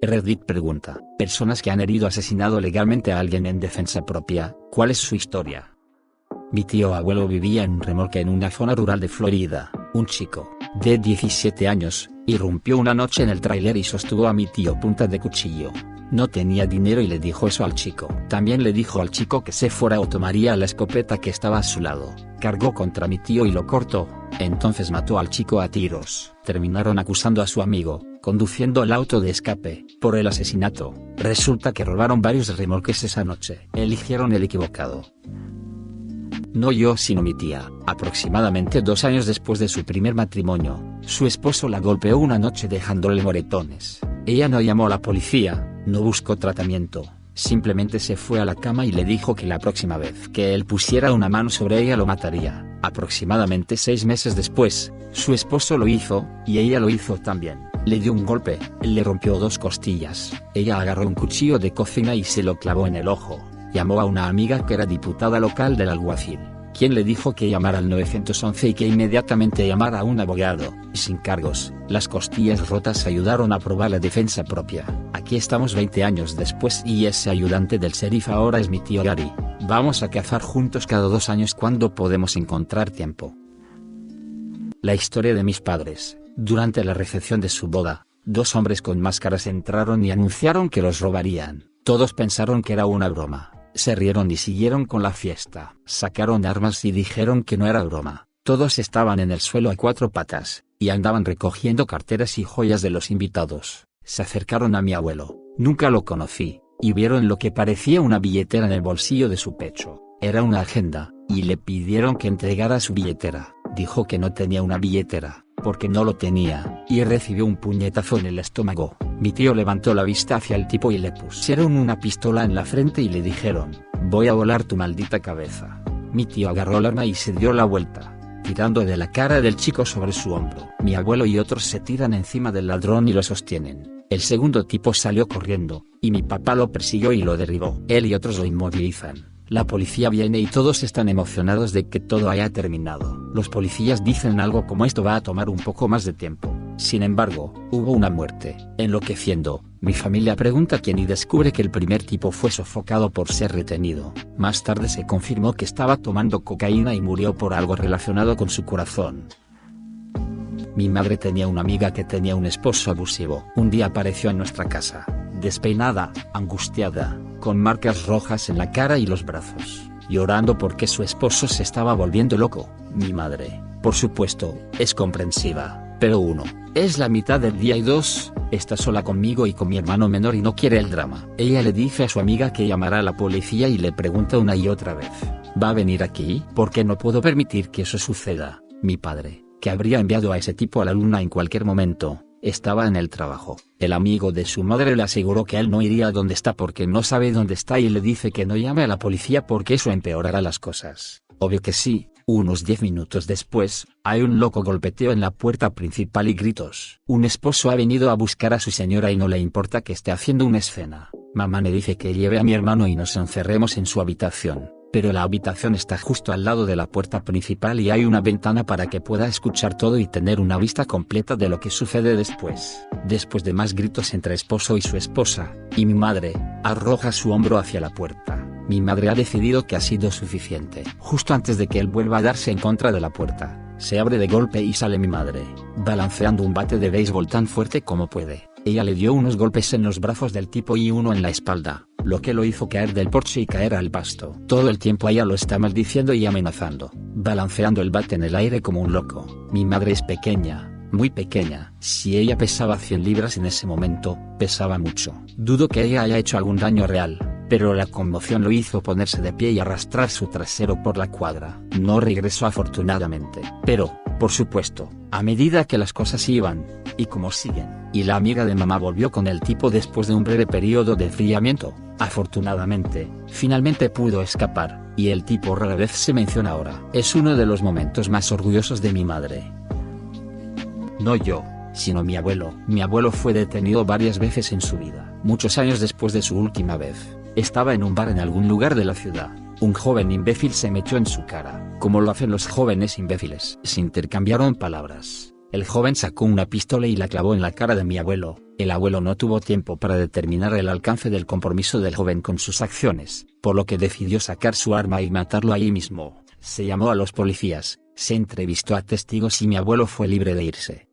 Reddit pregunta, personas que han herido o asesinado legalmente a alguien en defensa propia, ¿cuál es su historia? Mi tío abuelo vivía en un remolque en una zona rural de Florida. Un chico, de 17 años, irrumpió una noche en el tráiler y sostuvo a mi tío punta de cuchillo. No tenía dinero y le dijo eso al chico. También le dijo al chico que se fuera o tomaría la escopeta que estaba a su lado. Cargó contra mi tío y lo cortó. Entonces mató al chico a tiros. Terminaron acusando a su amigo, conduciendo el auto de escape, por el asesinato. Resulta que robaron varios remolques esa noche. Eligieron el equivocado. No yo sino mi tía, aproximadamente dos años después de su primer matrimonio, su esposo la golpeó una noche dejándole moretones. Ella no llamó a la policía, no buscó tratamiento, simplemente se fue a la cama y le dijo que la próxima vez que él pusiera una mano sobre ella lo mataría. Aproximadamente seis meses después, su esposo lo hizo, y ella lo hizo también. Le dio un golpe, le rompió dos costillas, ella agarró un cuchillo de cocina y se lo clavó en el ojo. Llamó a una amiga que era diputada local del alguacil, quien le dijo que llamara al 911 y que inmediatamente llamara a un abogado, sin cargos. Las costillas rotas ayudaron a probar la defensa propia. Aquí estamos 20 años después y ese ayudante del sheriff ahora es mi tío Gary. Vamos a cazar juntos cada dos años cuando podemos encontrar tiempo. La historia de mis padres. Durante la recepción de su boda, dos hombres con máscaras entraron y anunciaron que los robarían. Todos pensaron que era una broma. Se rieron y siguieron con la fiesta. Sacaron armas y dijeron que no era broma. Todos estaban en el suelo a cuatro patas, y andaban recogiendo carteras y joyas de los invitados. Se acercaron a mi abuelo, nunca lo conocí, y vieron lo que parecía una billetera en el bolsillo de su pecho. Era una agenda, y le pidieron que entregara su billetera. Dijo que no tenía una billetera, porque no lo tenía, y recibió un puñetazo en el estómago. Mi tío levantó la vista hacia el tipo y le pusieron una pistola en la frente y le dijeron, voy a volar tu maldita cabeza. Mi tío agarró el arma y se dio la vuelta, tirando de la cara del chico sobre su hombro. Mi abuelo y otros se tiran encima del ladrón y lo sostienen. El segundo tipo salió corriendo, y mi papá lo persiguió y lo derribó. Él y otros lo inmovilizan. La policía viene y todos están emocionados de que todo haya terminado. Los policías dicen algo como esto va a tomar un poco más de tiempo. Sin embargo, hubo una muerte. Enloqueciendo, mi familia pregunta quién y descubre que el primer tipo fue sofocado por ser retenido. Más tarde se confirmó que estaba tomando cocaína y murió por algo relacionado con su corazón. Mi madre tenía una amiga que tenía un esposo abusivo. Un día apareció en nuestra casa, despeinada, angustiada, con marcas rojas en la cara y los brazos, llorando porque su esposo se estaba volviendo loco. Mi madre, por supuesto, es comprensiva, pero uno, es la mitad del día y dos, está sola conmigo y con mi hermano menor y no quiere el drama. Ella le dice a su amiga que llamará a la policía y le pregunta una y otra vez, ¿va a venir aquí? Porque no puedo permitir que eso suceda, mi padre, que habría enviado a ese tipo a la luna en cualquier momento, estaba en el trabajo. El amigo de su madre le aseguró que él no iría a donde está porque no sabe dónde está y le dice que no llame a la policía porque eso empeorará las cosas. Obvio que sí, unos diez minutos después, hay un loco golpeteo en la puerta principal y gritos. Un esposo ha venido a buscar a su señora y no le importa que esté haciendo una escena. Mamá me dice que lleve a mi hermano y nos encerremos en su habitación pero la habitación está justo al lado de la puerta principal y hay una ventana para que pueda escuchar todo y tener una vista completa de lo que sucede después. Después de más gritos entre esposo y su esposa, y mi madre, arroja su hombro hacia la puerta. Mi madre ha decidido que ha sido suficiente. Justo antes de que él vuelva a darse en contra de la puerta, se abre de golpe y sale mi madre, balanceando un bate de béisbol tan fuerte como puede. Ella le dio unos golpes en los brazos del tipo y uno en la espalda, lo que lo hizo caer del porche y caer al pasto. Todo el tiempo ella lo está maldiciendo y amenazando, balanceando el bate en el aire como un loco. Mi madre es pequeña, muy pequeña. Si ella pesaba 100 libras en ese momento, pesaba mucho. Dudo que ella haya hecho algún daño real, pero la conmoción lo hizo ponerse de pie y arrastrar su trasero por la cuadra. No regresó afortunadamente. Pero, por supuesto, a medida que las cosas iban, y como siguen, y la amiga de mamá volvió con el tipo después de un breve periodo de enfriamiento, afortunadamente, finalmente pudo escapar, y el tipo rara vez se menciona ahora. Es uno de los momentos más orgullosos de mi madre. No yo, sino mi abuelo. Mi abuelo fue detenido varias veces en su vida. Muchos años después de su última vez, estaba en un bar en algún lugar de la ciudad. Un joven imbécil se metió en su cara, como lo hacen los jóvenes imbéciles. Se intercambiaron palabras. El joven sacó una pistola y la clavó en la cara de mi abuelo, El abuelo no tuvo tiempo para determinar el alcance del compromiso del joven con sus acciones, por lo que decidió sacar su arma y matarlo ahí mismo. Se llamó a los policías, se entrevistó a testigos y mi abuelo fue libre de irse.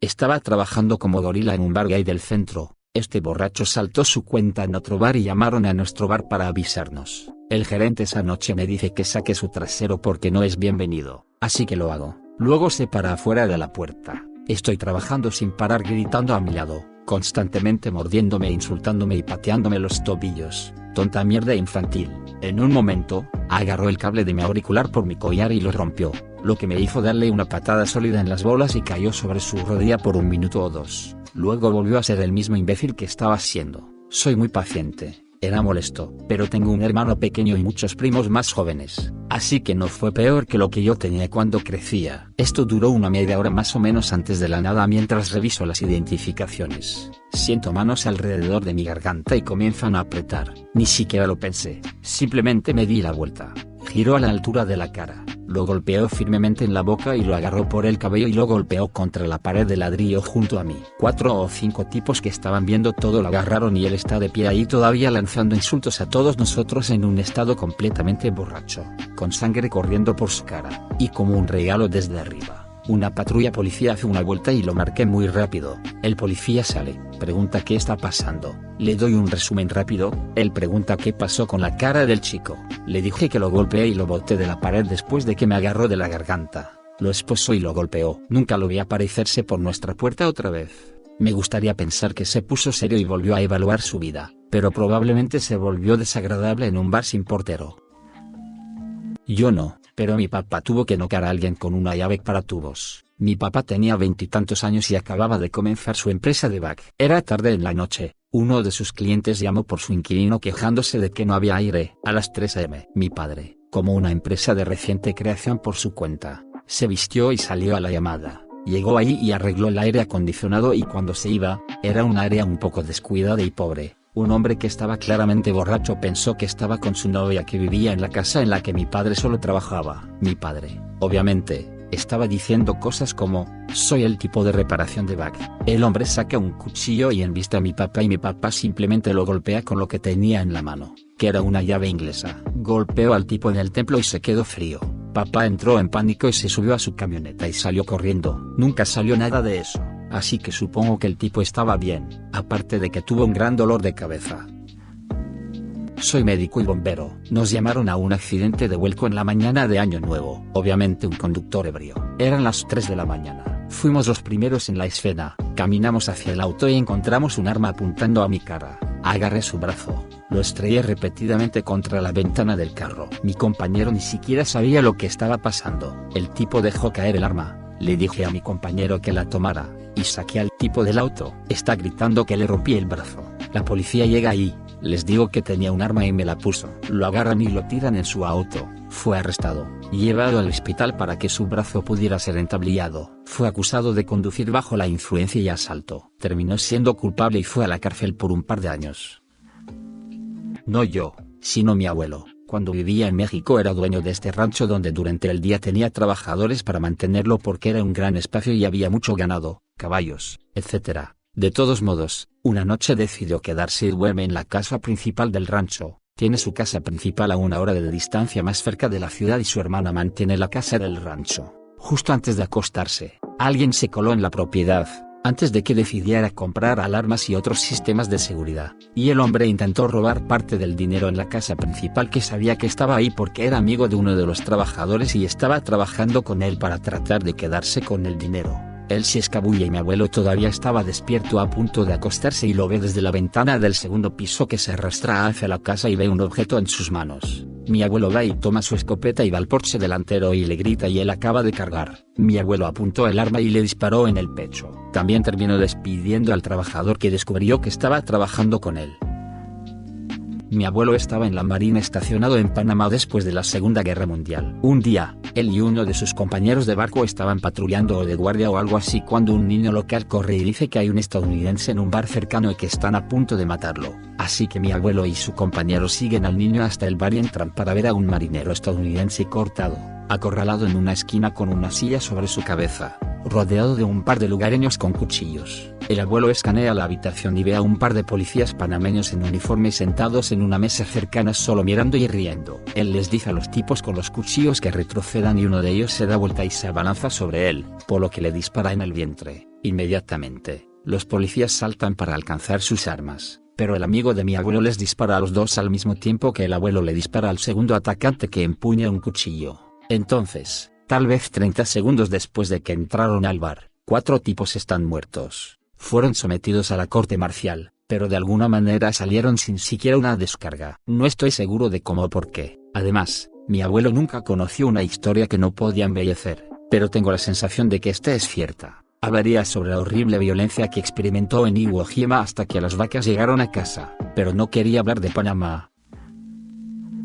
Estaba trabajando como gorila en un bar gay del centro, este borracho saltó su cuenta en otro bar y llamaron a nuestro bar para avisarnos. El gerente esa noche me dice que saque su trasero porque no es bienvenido, así que lo hago. Luego se para afuera de la puerta. Estoy trabajando sin parar gritando a mi lado, constantemente mordiéndome, insultándome y pateándome los tobillos. Tonta mierda infantil. En un momento, agarró el cable de mi auricular por mi collar y lo rompió, lo que me hizo darle una patada sólida en las bolas y cayó sobre su rodilla por un minuto o dos. Luego volvió a ser el mismo imbécil que estaba siendo. Soy muy paciente. Era molesto, pero tengo un hermano pequeño y muchos primos más jóvenes, así que no fue peor que lo que yo tenía cuando crecía. Esto duró una media hora más o menos antes de la nada mientras reviso las identificaciones. Siento manos alrededor de mi garganta y comienzan a apretar. Ni siquiera lo pensé, simplemente me di la vuelta. Giró a la altura de la cara, lo golpeó firmemente en la boca y lo agarró por el cabello y lo golpeó contra la pared de ladrillo junto a mí. Cuatro o cinco tipos que estaban viendo todo lo agarraron y él está de pie ahí todavía lanzando insultos a todos nosotros en un estado completamente borracho, con sangre corriendo por su cara, y como un regalo desde arriba. Una patrulla policía hace una vuelta y lo marqué muy rápido. El policía sale, pregunta qué está pasando. Le doy un resumen rápido, él pregunta qué pasó con la cara del chico. Le dije que lo golpeé y lo boté de la pared después de que me agarró de la garganta. Lo esposó y lo golpeó. Nunca lo vi aparecerse por nuestra puerta otra vez. Me gustaría pensar que se puso serio y volvió a evaluar su vida, pero probablemente se volvió desagradable en un bar sin portero. Yo no, pero mi papá tuvo que noquear a alguien con una llave para tubos. Mi papá tenía veintitantos años y acababa de comenzar su empresa de back. Era tarde en la noche. Uno de sus clientes llamó por su inquilino quejándose de que no había aire. A las 3 am, mi padre, como una empresa de reciente creación por su cuenta, se vistió y salió a la llamada. Llegó allí y arregló el aire acondicionado y cuando se iba, era un área un poco descuidada y pobre. Un hombre que estaba claramente borracho pensó que estaba con su novia que vivía en la casa en la que mi padre solo trabajaba. Mi padre, obviamente, estaba diciendo cosas como, soy el tipo de reparación de back. El hombre saca un cuchillo y enviste a mi papá y mi papá simplemente lo golpea con lo que tenía en la mano, que era una llave inglesa. Golpeó al tipo en el templo y se quedó frío. Papá entró en pánico y se subió a su camioneta y salió corriendo. Nunca salió nada de eso así que supongo que el tipo estaba bien, aparte de que tuvo un gran dolor de cabeza. Soy médico y bombero. Nos llamaron a un accidente de vuelco en la mañana de Año Nuevo, obviamente un conductor ebrio. Eran las 3 de la mañana. Fuimos los primeros en la escena, caminamos hacia el auto y encontramos un arma apuntando a mi cara. Agarré su brazo, lo estrellé repetidamente contra la ventana del carro. Mi compañero ni siquiera sabía lo que estaba pasando. El tipo dejó caer el arma, le dije a mi compañero que la tomara, y saqué al tipo del auto. Está gritando que le rompí el brazo. La policía llega ahí, les digo que tenía un arma y me la puso. Lo agarran y lo tiran en su auto. Fue arrestado, llevado al hospital para que su brazo pudiera ser entablillado. Fue acusado de conducir bajo la influencia y asalto. Terminó siendo culpable y fue a la cárcel por un par de años. No yo, sino mi abuelo. Cuando vivía en México era dueño de este rancho donde durante el día tenía trabajadores para mantenerlo porque era un gran espacio y había mucho ganado, caballos, etc. De todos modos, una noche decidió quedarse y duerme en la casa principal del rancho. Tiene su casa principal a una hora de distancia más cerca de la ciudad y su hermana mantiene la casa del rancho. Justo antes de acostarse, alguien se coló en la propiedad, antes de que decidiera comprar alarmas y otros sistemas de seguridad, y el hombre intentó robar parte del dinero en la casa principal que sabía que estaba ahí porque era amigo de uno de los trabajadores y estaba trabajando con él para tratar de quedarse con el dinero. Él se escabulle y mi abuelo todavía estaba despierto a punto de acostarse y lo ve desde la ventana del segundo piso que se arrastra hacia la casa y ve un objeto en sus manos. Mi abuelo va y toma su escopeta y va al porche delantero y le grita y él acaba de cargar. Mi abuelo apuntó el arma y le disparó en el pecho. También terminó despidiendo al trabajador que descubrió que estaba trabajando con él. Mi abuelo estaba en la marina estacionado en Panamá después de la Segunda Guerra Mundial. Un día, él y uno de sus compañeros de barco estaban patrullando o de guardia o algo así cuando un niño local corre y dice que hay un estadounidense en un bar cercano y que están a punto de matarlo. Así que mi abuelo y su compañero siguen al niño hasta el bar y entran para ver a un marinero estadounidense cortado, acorralado en una esquina con una silla sobre su cabeza. Rodeado de un par de lugareños con cuchillos. El abuelo escanea la habitación y ve a un par de policías panameños en uniforme sentados en una mesa cercana solo mirando y riendo. Él les dice a los tipos con los cuchillos que retrocedan y uno de ellos se da vuelta y se abalanza sobre él, por lo que le dispara en el vientre. Inmediatamente, los policías saltan para alcanzar sus armas, pero el amigo de mi abuelo les dispara a los dos al mismo tiempo que el abuelo le dispara al segundo atacante que empuña un cuchillo. Entonces, tal vez 30 segundos después de que entraron al bar, cuatro tipos están muertos. Fueron sometidos a la corte marcial, pero de alguna manera salieron sin siquiera una descarga. No estoy seguro de cómo o por qué. Además, mi abuelo nunca conoció una historia que no podía embellecer, pero tengo la sensación de que esta es cierta. Hablaría sobre la horrible violencia que experimentó en Iwo Jima hasta que las vacas llegaron a casa, pero no quería hablar de Panamá.